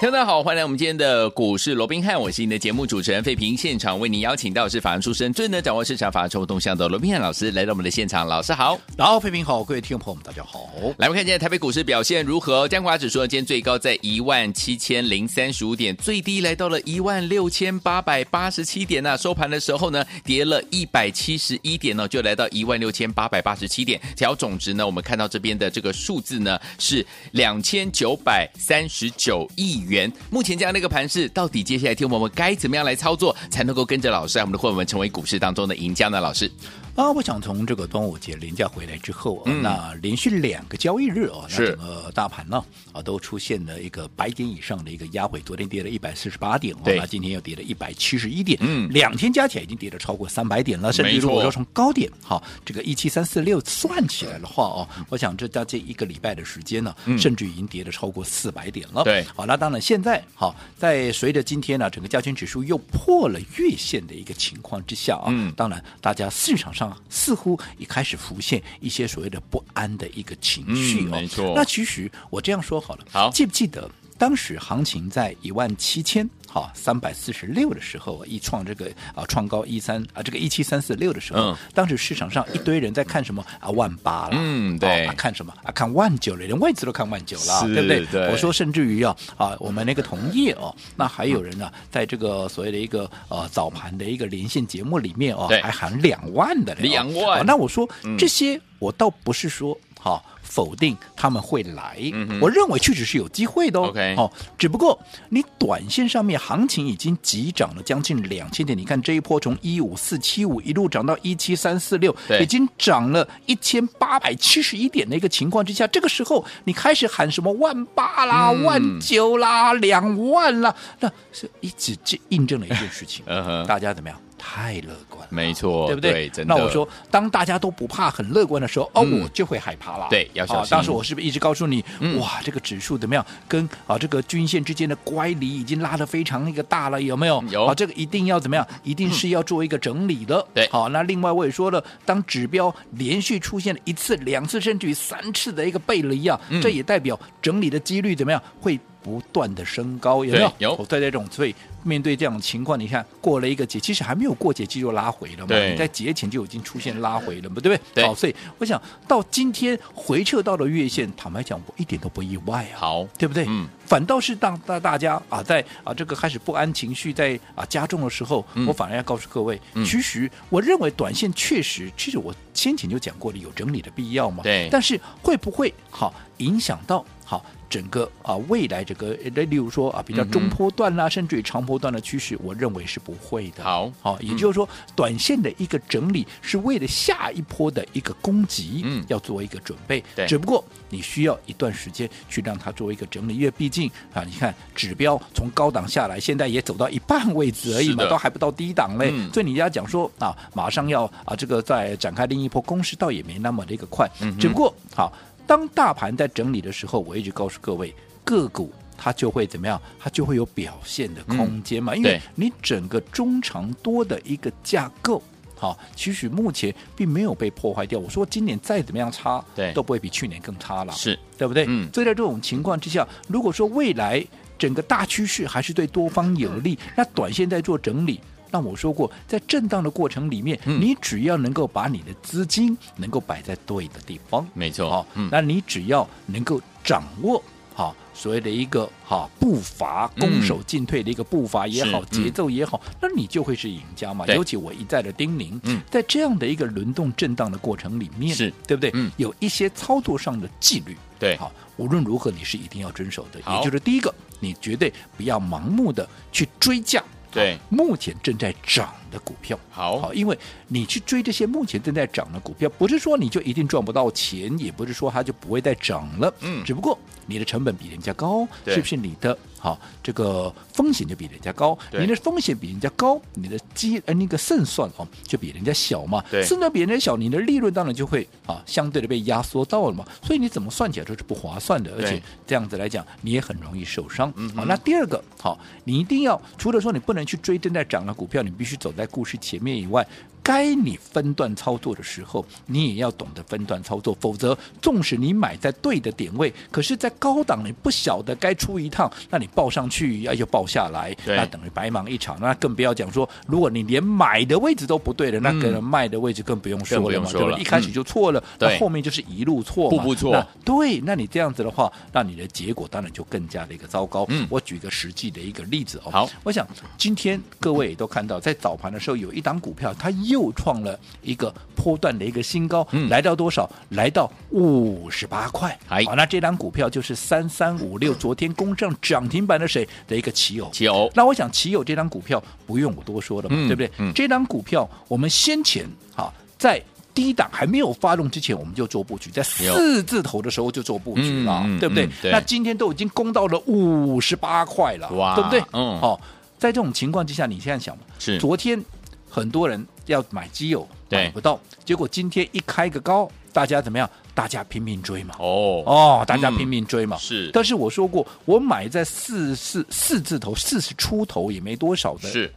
听众大家好，欢迎来我们今天的股市罗宾汉，我是您的节目主持人费平。现场为您邀请到是法案出身、最能掌握市场法案动向的罗宾汉老师来到我们的现场，老师好，然后费平好，各位听众朋友们大家好。来，我们看今天台北股市表现如何？加权指数，今天最高在一万七千零三十五点，最低来到了一万六千八百八十七点呢、啊。收盘的时候呢，跌了一百七十一点呢，就来到一万六千八百八十七点。调总值呢，我们看到这边的这个数字呢是两千九百三十九亿元。元目前这样的一个盘势，到底接下来听我们该怎么样来操作，才能够跟着老师，我们的会员们成为股市当中的赢家呢？老师。啊，我想从这个端午节连假回来之后啊，嗯、那连续两个交易日哦，是。那整个大盘呢啊都出现了一个百点以上的一个压回，昨天跌了一百四十八点哦，那今天又跌了一百七十一点，嗯，两天加起来已经跌了超过三百点了，甚至如果说从高点哈这个一七三四六算起来的话哦，我想这将近一个礼拜的时间呢，嗯、甚至已经跌了超过四百点了，对，好，那当然现在好在随着今天呢整个加权指数又破了月线的一个情况之下啊，嗯，当然大家市场上似乎也开始浮现一些所谓的不安的一个情绪哦，嗯、没错。那其实我这样说好了，好，记不记得当时行情在一万七千好三百四十六的时候，一创这个啊创高一三啊这个一七三四六的时候，嗯，当时市场上一堆人在看什么？啊万八了，嗯对、哦啊，看什么？啊看万九了，连外资都看万九了，对不对？对。我说甚至于啊啊我们那个同业哦，那还有人呢、啊，在这个所谓的一个呃早盘的一个连线节目里面哦，还喊两万的两万、哦，那我说、嗯、这些我倒不是说好。哦否定他们会来，嗯、我认为确实是有机会的哦。OK，好、哦，只不过你短线上面行情已经急涨了将近两千点，你看这一波从一五四七五一路涨到一七三四六，已经涨了一千八百七十一点的一个情况之下，这个时候你开始喊什么万八啦、嗯、万九啦、两万啦，那是一直这印证了一件事情，大家怎么样？太乐观了，没错，对不对？对，那我说，当大家都不怕、很乐观的时候，哦，嗯、我就会害怕了。对，要小心。当时我是不是一直告诉你，嗯、哇，这个指数怎么样？跟啊这个均线之间的乖离已经拉得非常那个大了，有没有？有。啊，这个一定要怎么样？一定是要做一个整理的。对、嗯。好，那另外我也说了，当指标连续出现了一次、两次，甚至于三次的一个背离啊，嗯、这也代表整理的几率怎么样？会。不断的升高，有没有？有。在这种，所以面对这样的情况，你看过了一个节，其实还没有过节，就拉回了嘛。对。你在节前就已经出现拉回了嘛，对不对？对。好，所以我想到今天回撤到了月线，坦白讲，我一点都不意外啊。好，对不对？嗯。反倒是当大大家啊，在啊这个开始不安情绪在啊加重的时候，嗯、我反而要告诉各位，嗯、其实我认为短线确实，其实我先前就讲过了，有整理的必要嘛。对。但是会不会好影响到好？整个啊，未来这个，例如说啊，比较中波段啦，嗯、甚至于长波段的趋势，我认为是不会的。好，好，也就是说，嗯、短线的一个整理是为了下一波的一个攻击，嗯，要做一个准备。对，只不过你需要一段时间去让它做一个整理，因为毕竟啊，你看指标从高档下来，现在也走到一半位置而已嘛，都还不到低档嘞。嗯、所以你要讲说啊，马上要啊，这个再展开另一波攻势，倒也没那么的一个快。嗯，只不过好。当大盘在整理的时候，我一直告诉各位，个股它就会怎么样？它就会有表现的空间嘛。嗯、因为你整个中长多的一个架构，好，其实目前并没有被破坏掉。我说今年再怎么样差，对，都不会比去年更差了，是对不对？嗯。所以在这种情况之下，如果说未来整个大趋势还是对多方有利，那短线在做整理。那我说过，在震荡的过程里面，嗯、你只要能够把你的资金能够摆在对的地方，没错，好、嗯，那你只要能够掌握好所谓的一个好步伐，攻守进退的一个步伐也好，嗯、节奏也好，那你就会是赢家嘛。尤其我一再的叮咛，嗯、在这样的一个轮动震荡的过程里面，是对不对？嗯、有一些操作上的纪律，对，好，无论如何你是一定要遵守的。也就是第一个，你绝对不要盲目的去追价。对，目前正在涨的股票。好，好，因为你去追这些目前正在涨的股票，不是说你就一定赚不到钱，也不是说它就不会再涨了。嗯，只不过你的成本比人家高，是不是你的？好，这个风险就比人家高，你的风险比人家高，你的机呃那个胜算哦就比人家小嘛，胜算比人家小，你的利润当然就会啊相对的被压缩到了嘛，所以你怎么算起来都是不划算的，而且这样子来讲你也很容易受伤。嗯，好，那第二个好，你一定要除了说你不能去追正在涨的股票，你必须走在故事前面以外。该你分段操作的时候，你也要懂得分段操作，否则纵使你买在对的点位，可是，在高档你不晓得该出一趟，那你报上去要又报下来，那等于白忙一场。那更不要讲说，如果你连买的位置都不对了，嗯、那个人卖的位置更不用说了嘛，对吧？一开始就错了，那、嗯、后面就是一路错嘛，步步错。那对，那你这样子的话，那你的结果当然就更加的一个糟糕。嗯，我举个实际的一个例子哦。好，我想今天各位也都看到，在早盘的时候有一档股票，它又创了。一个波段的一个新高，嗯，来到多少？来到五十八块。好，那这档股票就是三三五六，昨天攻上涨停板的谁的一个奇友？奇友。那我想奇友这档股票不用我多说了嘛，嗯、对不对？嗯、这档股票我们先前啊在低档还没有发动之前，我们就做布局，在四字头的时候就做布局了，嗯、对不对、嗯对？那今天都已经攻到了五十八块了，对不对？嗯。好，在这种情况之下，你现在想嘛，是昨天很多人要买奇友。买不到，结果今天一开个高，大家怎么样？大家拼命追嘛。哦哦，大家拼命追嘛。嗯、是，但是我说过，我买在四四四字头，四十出头也没多少的。是，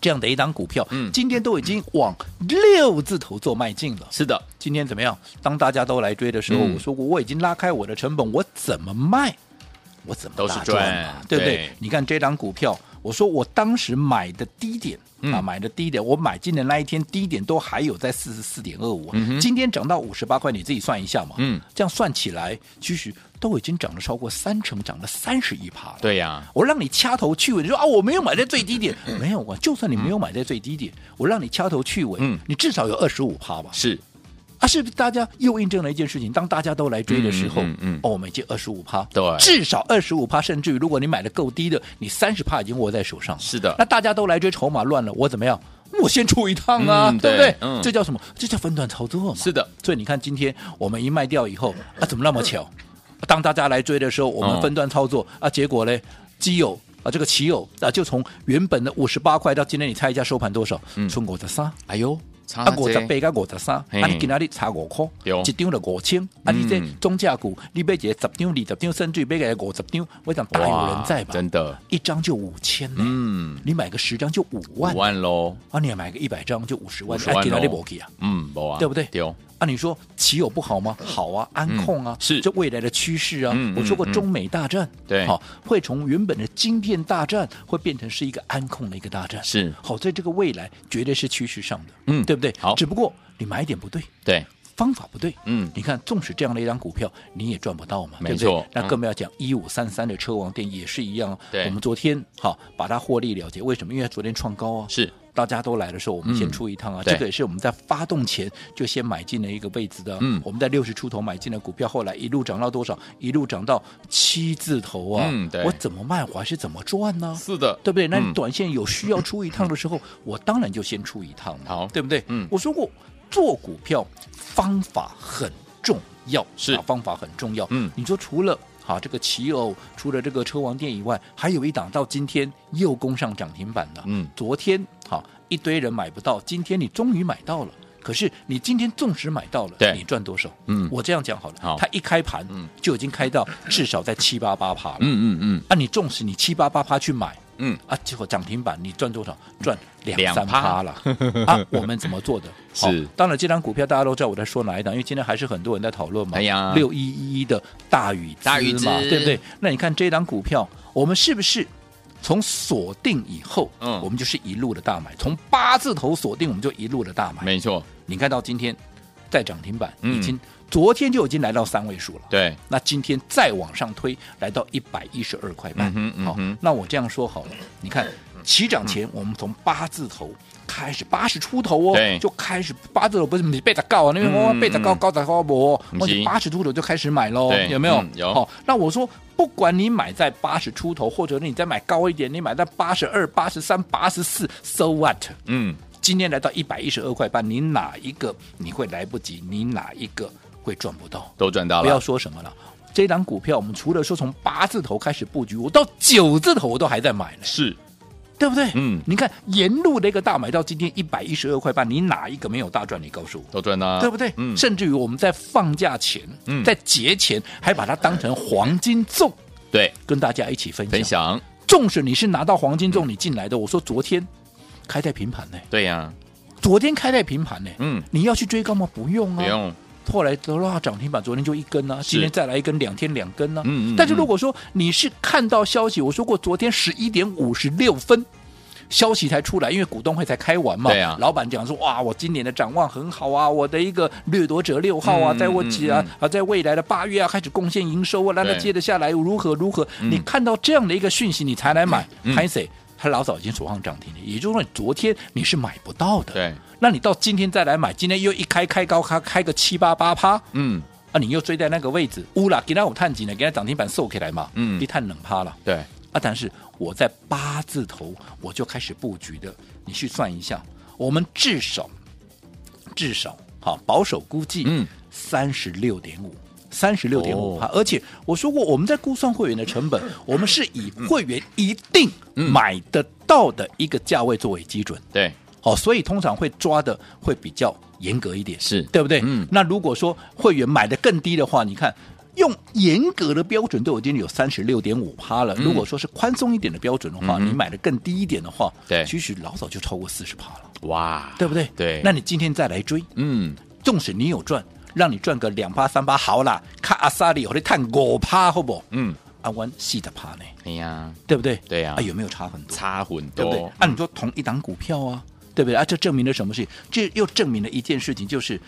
这样的一档股票，嗯，今天都已经往六字头做迈进了。是的，今天怎么样？当大家都来追的时候，嗯、我说过，我已经拉开我的成本，我怎么卖？我怎么大赚嘛？对不对，对？你看这档股票。我说我当时买的低点啊，买的低点，我买进的那一天低点都还有在四十四点二五，今天涨到五十八块，你自己算一下嘛。嗯，这样算起来，其实都已经涨了超过三成，涨了三十一趴了。对呀、啊，我让你掐头去尾，你说啊，我没有买在最低点，没有啊，就算你没有买在最低点，我让你掐头去尾，嗯，你至少有二十五趴吧？是。啊，是不是大家又印证了一件事情？当大家都来追的时候，嗯嗯，嗯，哦，每进二十五趴，对，至少二十五趴，甚至于如果你买的够低的，你三十趴已经握在手上。是的，那大家都来追，筹码乱了，我怎么样？我先出一趟啊，嗯、对不对？嗯，这叫什么？这叫分段操作嘛。是的，所以你看，今天我们一卖掉以后，啊，怎么那么巧？当大家来追的时候，我们分段操作、哦、啊，结果呢，基友啊，这个奇友啊，就从原本的五十八块到今天，你猜一下收盘多少？嗯，出五十三。哎呦！啊，五十八加五十三，啊，你今仔日差五块，一张就五千，啊，你这中价股，你买一个十张、二十张，甚至买个五十张，我想大有人在吧？真的，一张就五千呢，嗯，你买个十张就五万，五万喽，啊，你买个一百张就五十万，哎，今仔日无去啊，嗯，无啊，对不对？对。啊，你说奇友不好吗？好啊，安控啊，嗯、是这未来的趋势啊、嗯。我说过中美大战，对、嗯，好，会从原本的晶片大战，会变成是一个安控的一个大战。是，好，在这个未来绝对是趋势上的，嗯，对不对？好，只不过你买点不对，对，方法不对，嗯，你看，纵使这样的一张股票，你也赚不到嘛，没错。对不对？那更不要讲一五三三的车王电也是一样，对，我们昨天好把它获利了结，为什么？因为昨天创高啊，是。大家都来的时候，我们先出一趟啊！嗯、这个也是我们在发动前就先买进了一个位置的。嗯，我们在六十出头买进的股票，后来一路涨到多少？一路涨到七字头啊！嗯，对。我怎么卖，我还是怎么赚呢？是的，对不对？那你短线有需要出一趟的时候，嗯、我当然就先出一趟嘛。好，对不对？嗯，我说过，做股票方法很重要，是、啊、方法很重要。嗯，你说除了。好，这个奇偶除了这个车王店以外，还有一档到今天又攻上涨停板了。嗯，昨天好一堆人买不到，今天你终于买到了。可是你今天纵使买到了，对，你赚多少？嗯，我这样讲好了。好，它一开盘，嗯，就已经开到至少在七八八趴了。嗯嗯嗯。啊，你纵使你七八八趴去买，嗯，啊，结果涨停板你赚多少？赚两三趴了。啊，我们怎么做的？是，当然这张股票大家都知道我在说哪一档，因为今天还是很多人在讨论嘛。哎呀，六一一的大禹大禹嘛，对不对？那你看这档股票，我们是不是？从锁定以后，嗯，我们就是一路的大买。从八字头锁定，我们就一路的大买。没错，你看到今天在涨停板，已经、嗯、昨天就已经来到三位数了。对，那今天再往上推，来到一百一十二块半。嗯嗯、好，那我这样说好了，你看起涨前，我们从八字头开始，八十出头哦，就开始八字头不是你背的高啊，那边我背的高高的高不，我八十出头就开始买喽，有没有？嗯、有。好，那我说。不管你买在八十出头，或者你再买高一点，你买在八十二、八十三、八十四，so what？嗯，今天来到一百一十二块半，你哪一个你会来不及？你哪一个会赚不到？都赚到了。不要说什么了，这档股票我们除了说从八字头开始布局，我到九字头我都还在买呢。是。对不对？嗯，你看沿路的一个大买到今天一百一十二块半，你哪一个没有大赚？你告诉我，都赚了，对不对？嗯，甚至于我们在放假前，嗯，在节前还把它当成黄金粽，对，跟大家一起分享。分享，纵使你是拿到黄金粽你进来的，我说昨天开在平盘呢，对呀，昨天开在平盘呢，嗯，你要去追高吗？不用啊，不用。后来得了涨停板，昨天就一根啊，今天再来一根，两天两根啊。嗯嗯。但是如果说你是看到消息，我说过昨天十一点五十六分。消息才出来，因为股东会才开完嘛。对啊。老板讲说，哇，我今年的展望很好啊，我的一个掠夺者六号啊，嗯、在我几啊、嗯嗯、啊，在未来的八月啊开始贡献营收啊，那那接着下来如何如何？你看到这样的一个讯息，你才来买。潘 Sir 他老早已经锁上涨停了，也就是说，昨天你是买不到的。对。那你到今天再来买，今天又一开开高，开开个七八八趴。嗯。啊，你又追在那个位置，乌啦，给他有探几呢？给他涨停板收起来嘛。嗯。一探冷趴了。对。啊，但是。我在八字头我就开始布局的，你去算一下，我们至少至少好保守估计，嗯，三十六点五，三十六点五趴。而且我说过，我们在估算会员的成本，我们是以会员一定买得到的一个价位作为基准，对，好，所以通常会抓的会比较严格一点，是对不对？嗯，那如果说会员买的更低的话，你看。用严格的标准对我已经有三十六点五趴了。如果说是宽松一点的标准的话，嗯、你买的更低一点的话，对，其实老早就超过四十趴了。哇，对不对？对。那你今天再来追，嗯，纵使你有赚，让你赚个两趴三趴好啦，看阿萨里，我得看五趴，好不？嗯，阿湾细的趴呢？哎呀，对不对？对呀。啊，有没有差很多？差很多，对不对？啊，你说同一档股票啊，对不对？啊，这证明了什么事情？这又证明了一件事情，就是。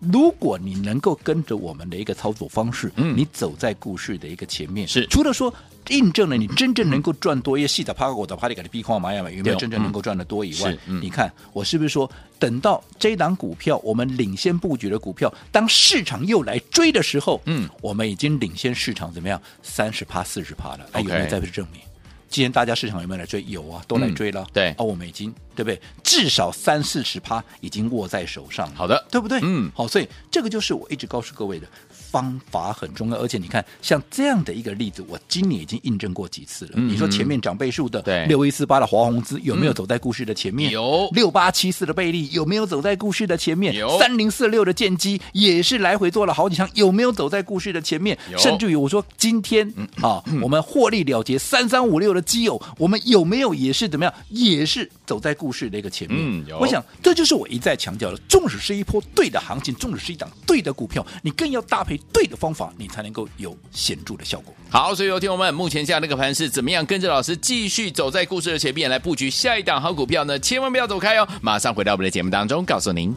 如果你能够跟着我们的一个操作方式，嗯，你走在故事的一个前面，是除了说印证了你真正能够赚多，因为细的趴过的趴里给的币矿玛雅有没有真正能够赚得多以外，嗯、你看我是不是说，等到这档股票我们领先布局的股票，当市场又来追的时候，嗯，我们已经领先市场怎么样？三十趴、四十趴了，哎，有没有再证明？今天大家市场有没有来追？有啊，都来追了。嗯、对，哦，我们已经对不对？至少三四十趴已经握在手上。好的，对不对？嗯，好，所以这个就是我一直告诉各位的。方法很重要，而且你看，像这样的一个例子，我今年已经印证过几次了。嗯、你说前面涨倍数的六一四八的华宏资有没有走在故事的前面？有六八七四的贝利有没有走在故事的前面？有三零四六的剑机也是来回做了好几场，有没有走在故事的前面？有甚至于我说今天、嗯、啊，嗯、我们获利了结三三五六的基友，我们有没有也是怎么样？也是走在故事的一个前面。嗯、有我想这就是我一再强调的，纵使是一波对的行情，纵使是一档对的股票，你更要搭配对的方法。你才能够有显著的效果。好，所以有听友们，目前下那个盘是怎么样？跟着老师继续走在故事的前面来布局下一档好股票呢？千万不要走开哦！马上回到我们的节目当中，告诉您。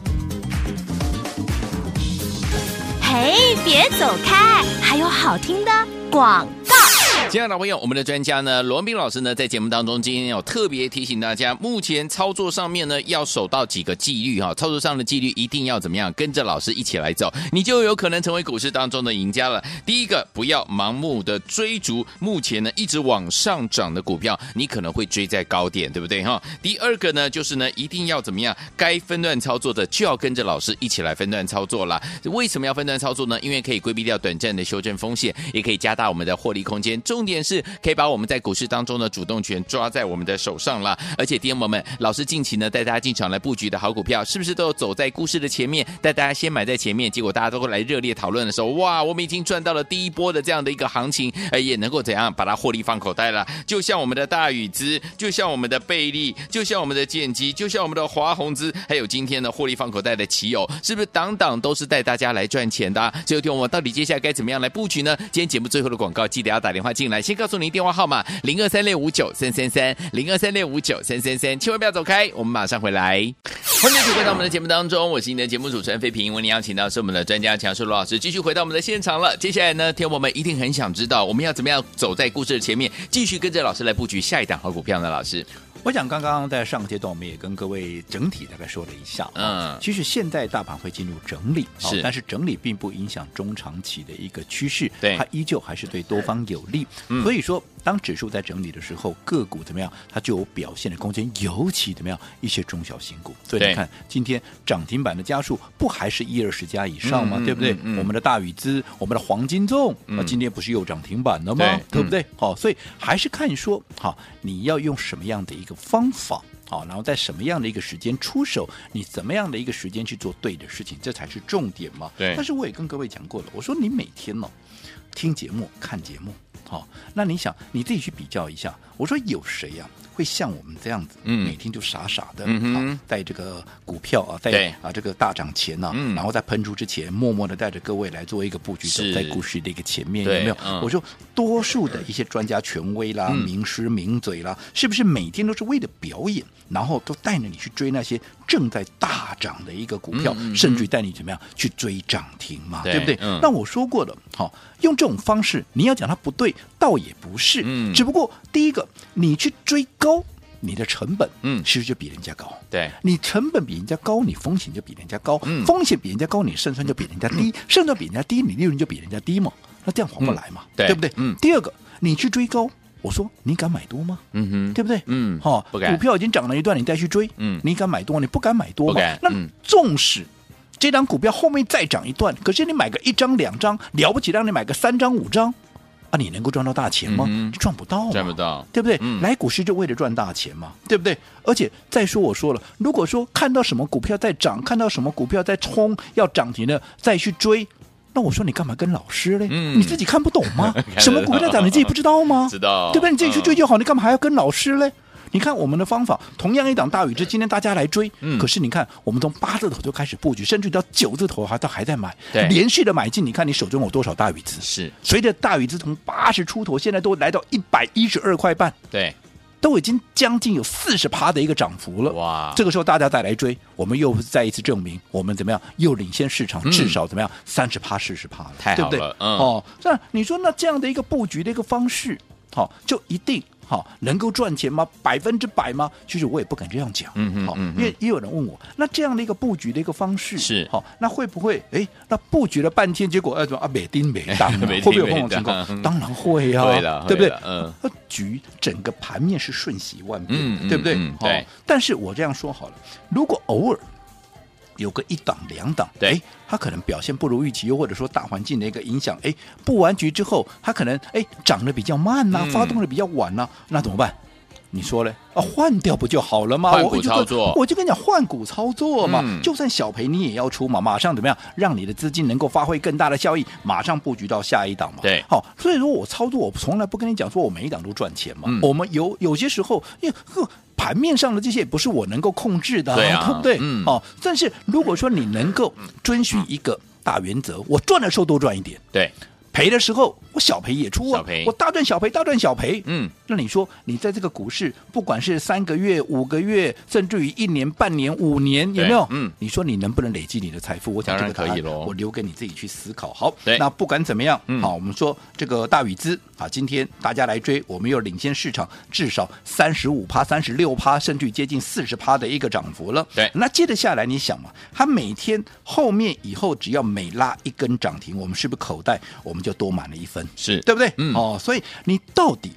嘿，别走开，还有好听的广。亲爱的朋友，我们的专家呢，罗文彬老师呢，在节目当中今天有特别提醒大家，目前操作上面呢，要守到几个纪律哈，操作上的纪律一定要怎么样，跟着老师一起来走，你就有可能成为股市当中的赢家了。第一个，不要盲目的追逐目前呢一直往上涨的股票，你可能会追在高点，对不对哈？第二个呢，就是呢，一定要怎么样，该分段操作的就要跟着老师一起来分段操作了。为什么要分段操作呢？因为可以规避掉短暂的修正风险，也可以加大我们的获利空间。中重点是可以把我们在股市当中的主动权抓在我们的手上了，而且弟兄们，老师近期呢带大家进场来布局的好股票，是不是都走在故事的前面，带大家先买在前面？结果大家都会来热烈讨论的时候，哇，我们已经赚到了第一波的这样的一个行情，呃，也能够怎样把它获利放口袋了？就像我们的大宇资，就像我们的贝利，就像我们的建机，就像我们的华宏资，还有今天的获利放口袋的奇友，是不是档档都是带大家来赚钱的啊？所以听我们到底接下来该怎么样来布局呢？今天节目最后的广告，记得要打电话进来，来先告诉。您电话号码零二三六五九三三三零二三六五九三三三，千万不要走开，我们马上回来。欢迎回到我们的节目当中，我是您的节目主持人费平。为您邀请到是我们的专家强叔罗老师，继续回到我们的现场了。接下来呢，听我们一定很想知道，我们要怎么样走在故事的前面，继续跟着老师来布局下一档好股票呢？老师，我想刚刚在上个阶段，我们也跟各位整体大概说了一下。嗯，其实现在大盘会进入整理，是，但是整理并不影响中长期的一个趋势，对，它依旧还是对多方有利。嗯，所以说，当指数在整理的时候，个股怎么样，它就有表现的空间，尤其怎么样，一些中小型股。所以你看，今天涨停板的家数不还是一二十家以上吗？对不对？嗯嗯我们的大禹资，我们的黄金粽，那今天不是又涨停板了吗？对不对？好，所以还是看说，好，你要用什么样的一个。方法好，然后在什么样的一个时间出手，你怎么样的一个时间去做对的事情，这才是重点嘛。对。但是我也跟各位讲过了，我说你每天呢、哦、听节目、看节目，好，那你想你自己去比较一下，我说有谁呀、啊？会像我们这样子，每天就傻傻的，嗯、啊，在这个股票啊，在啊这个大涨前呢、啊嗯，然后在喷出之前，默默的带着各位来做一个布局，走在股市的一个前面，有没有、嗯？我说，多数的一些专家权威啦、嗯、名师名嘴啦，是不是每天都是为了表演，然后都带着你去追那些正在大涨的一个股票，嗯、甚至带你怎么样去追涨停嘛，对，对不对、嗯？那我说过了，好，用这种方式，你要讲它不对，倒也不是，嗯，只不过第一个，你去追。高，你的成本嗯，其实就比人家高。对，你成本比人家高，你风险就比人家高。嗯，风险比人家高，你胜算就比人家低。胜算比人家低，你利润就比人家低嘛。那这样划不来嘛？对，对不对？嗯。第二个，你去追高，我说你敢买多吗？嗯哼，对不对？嗯，好，股票已经涨了一段，你再去追，嗯，你敢买多？你不敢买多嘛？那纵使这张股票后面再涨一段，可是你买个一张两张，了不起让你买个三张五张。啊，你能够赚到大钱吗？嗯、赚不到，赚不到，对不对？嗯、来股市就为了赚大钱嘛，对不对？而且再说，我说了，如果说看到什么股票在涨，看到什么股票在冲要涨停了，再去追，那我说你干嘛跟老师嘞？嗯、你自己看不懂吗？什么股票涨，你自己不知道吗？知道，对不对？你自己去追就好，嗯、你干嘛还要跟老师嘞？你看我们的方法，同样一档大禹之，今天大家来追，嗯、可是你看，我们从八字头就开始布局，甚至到九字头还都还在买，连续的买进。你看你手中有多少大禹资？是随着大禹资从八十出头，现在都来到一百一十二块半，对，都已经将近有四十趴的一个涨幅了。哇！这个时候大家再来追，我们又再一次证明我们怎么样，又领先市场至少怎么样三十趴四十趴了，太好了，对不对？嗯、哦，那你说那这样的一个布局的一个方式，好、哦，就一定。好，能够赚钱吗？百分之百吗？其实我也不敢这样讲。嗯嗯，好，因为也有人问我，那这样的一个布局的一个方式是好，那会不会哎，那布局了半天，结果哎，怎么啊，没丁没当，会不会有这种情况？嗯、当然会啊，对不对？嗯，那局整个盘面是瞬息万变，嗯、对不对？嗯、对。但是我这样说好了，如果偶尔。有个一档两档，对，它可能表现不如预期，又或者说大环境的一个影响，哎，布完局之后，它可能哎涨得比较慢呐、啊嗯，发动的比较晚呐、啊，那怎么办？你说嘞？啊，换掉不就好了吗？换股操作，我就，我就跟你讲，换股操作嘛、嗯，就算小赔你也要出嘛，马上怎么样，让你的资金能够发挥更大的效益，马上布局到下一档嘛。对，好，所以说我操作，我从来不跟你讲说我每一档都赚钱嘛。嗯、我们有有些时候，因为呵。盘面上的这些也不是我能够控制的，对，啊、对不对？嗯。哦，但是如果说你能够遵循一个大原则，我赚的时候多赚一点，对。赔的时候，我小赔也出啊，我大赚小赔，大赚小赔。嗯，那你说，你在这个股市，不管是三个月、五个月，甚至于一年、半年、五年，有没有？嗯，你说你能不能累积你的财富？我想这个可以喽，我留给你自己去思考。好，那不管怎么样，嗯、好，我们说这个大禹资啊，今天大家来追，我们又领先市场至少三十五趴、三十六趴，甚至于接近四十趴的一个涨幅了。对，那接着下来，你想嘛，它每天后面以后只要每拉一根涨停，我们是不是口袋我们？就多满了一分，是对不对？嗯，哦，所以你到底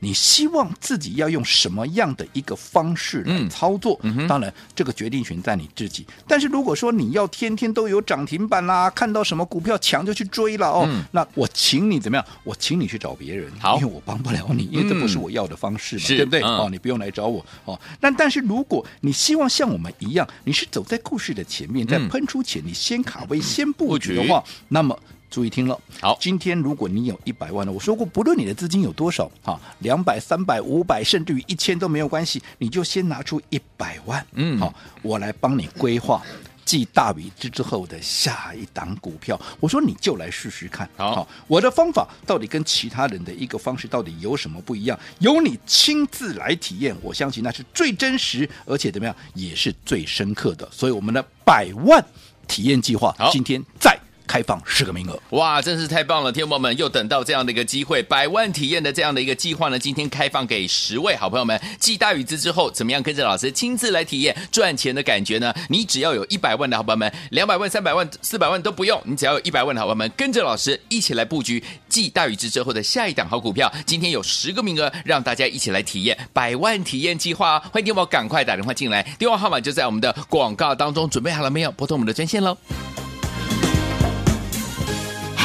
你希望自己要用什么样的一个方式来操作？嗯嗯、当然，这个决定权在你自己。但是如果说你要天天都有涨停板啦，看到什么股票强就去追了哦、嗯，那我请你怎么样？我请你去找别人，好，因为我帮不了你，因为这不是我要的方式嘛，嗯、对不对？哦，你不用来找我哦。那但是如果你希望像我们一样，你是走在故事的前面，在喷出前你先卡位、先布局的话，那么。注意听了，好，今天如果你有一百万了，我说过，不论你的资金有多少，哈，两百、三百、五百，甚至于一千都没有关系，你就先拿出一百万，嗯，好，我来帮你规划继大宇资之后的下一档股票。我说你就来试试看，好，我的方法到底跟其他人的一个方式到底有什么不一样？由你亲自来体验，我相信那是最真实，而且怎么样也是最深刻的。所以我们的百万体验计划，今天在。开放十个名额。哇，真是太棒了！天友们又等到这样的一个机会，百万体验的这样的一个计划呢，今天开放给十位好朋友们。继大宇资之后，怎么样跟着老师亲自来体验赚钱的感觉呢？你只要有一百万的好朋友们，两百万、三百万、四百万都不用，你只要有一百万的好朋友们，跟着老师一起来布局继大宇资之后的下一档好股票。今天有十个名额，让大家一起来体验百万体验计划。欢迎电话赶快打电话进来，电话号码就在我们的广告当中。准备好了没有？拨通我们的专线喽。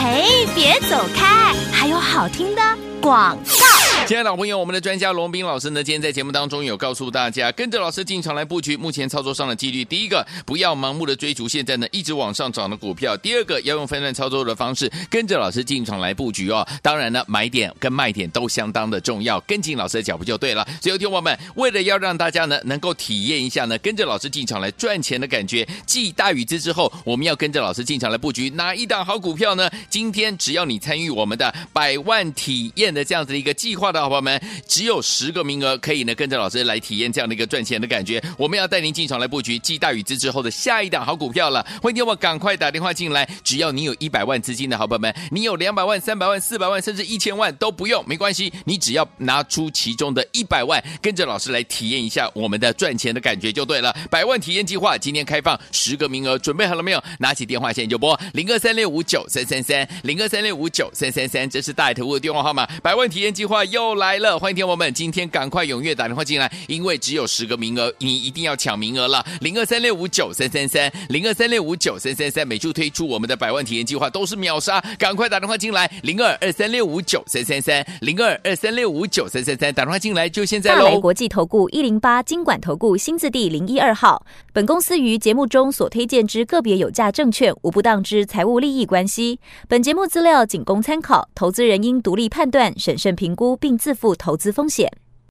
嘿，别走开，还有好听的广告。亲爱的老朋友，我们的专家罗宾老师呢，今天在节目当中有告诉大家，跟着老师进场来布局。目前操作上的纪律，第一个，不要盲目的追逐现在呢一直往上涨的股票；第二个，要用分段操作的方式，跟着老师进场来布局哦。当然呢，买点跟卖点都相当的重要，跟紧老师的脚步就对了。所以，有听我们为了要让大家呢能够体验一下呢，跟着老师进场来赚钱的感觉，继大宇资之后，我们要跟着老师进场来布局哪一档好股票呢？今天只要你参与我们的百万体验的这样子的一个计划的好朋友们。只有十个名额，可以呢跟着老师来体验这样的一个赚钱的感觉。我们要带您进场来布局继大宇资之后的下一档好股票了。欢迎我赶快打电话进来。只要你有一百万资金的好朋友们，你有两百万、三百万、四百万，甚至一千万都不用，没关系。你只要拿出其中的一百万，跟着老师来体验一下我们的赚钱的感觉就对了。百万体验计划今天开放十个名额，准备好了没有？拿起电话线就拨零二三六五九三三三零二三六五九三三三，这是大头屋的电话号码。百万体验计划又来了。欢迎听我们今天赶快踊跃打电话进来，因为只有十个名额，你一定要抢名额了。零二三六五九三三三，零二三六五九三三三，每周推出我们的百万体验计划都是秒杀，赶快打电话进来，零二二三六五九三三三，零二二三六五九三三三，打电话进来就现在喽。大来国际投顾一零八金管投顾新字第零一二号，本公司于节目中所推荐之个别有价证券无不当之财务利益关系，本节目资料仅供参考，投资人应独立判断、审慎评估并自负投资风险。